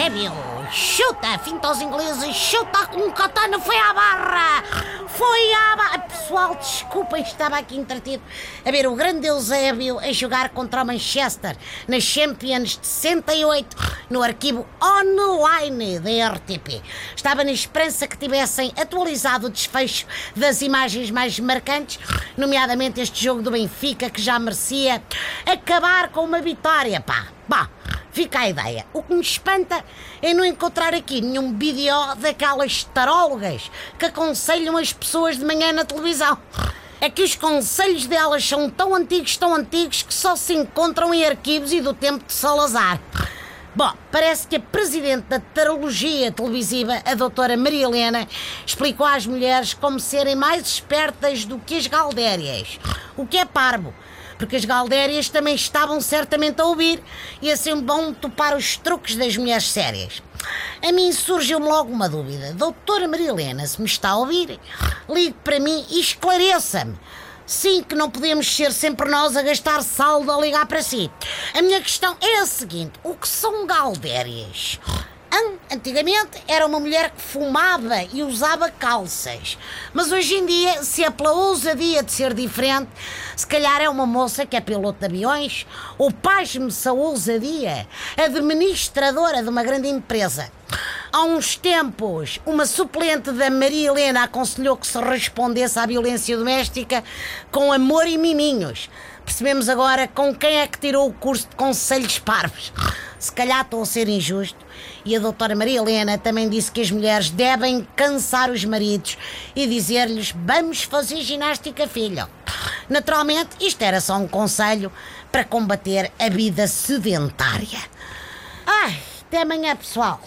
Eusébio. Chuta, finta aos ingleses, chuta com um katana, foi à barra. Foi à barra. Pessoal, desculpem, estava aqui entretido a ver o grande Eusébio a jogar contra o Manchester nas Champions de 68 no arquivo online da RTP. Estava na esperança que tivessem atualizado o desfecho das imagens mais marcantes, nomeadamente este jogo do Benfica que já merecia acabar com uma vitória, pá. Bah, fica a ideia. O que me espanta é não encontrar aqui nenhum vídeo daquelas tarólogas que aconselham as pessoas de manhã na televisão. É que os conselhos delas são tão antigos, tão antigos, que só se encontram em arquivos e do tempo de Salazar. Bom, parece que a presidente da tarologia televisiva, a doutora Maria Helena, explicou às mulheres como serem mais espertas do que as galdérias. O que é parvo porque as galdérias também estavam certamente a ouvir e assim bom topar os truques das mulheres sérias. A mim surgiu-me logo uma dúvida. Doutora Maria Helena, se me está a ouvir, ligue para mim e esclareça-me. Sim, que não podemos ser sempre nós a gastar saldo a ligar para si. A minha questão é a seguinte: o que são galdérias? Antigamente era uma mulher que fumava e usava calças. Mas hoje em dia, se é pela ousadia de ser diferente, se calhar é uma moça que é piloto de aviões, ou pasme-se a ousadia, administradora de uma grande empresa. Há uns tempos, uma suplente da Maria Helena aconselhou que se respondesse à violência doméstica com amor e miminhos. Percebemos agora com quem é que tirou o curso de conselhos parvos. Se calhar estou a ser injusto. E a doutora Maria Helena também disse que as mulheres devem cansar os maridos e dizer-lhes: vamos fazer ginástica, filho. Naturalmente, isto era só um conselho para combater a vida sedentária. Ai, até amanhã, pessoal.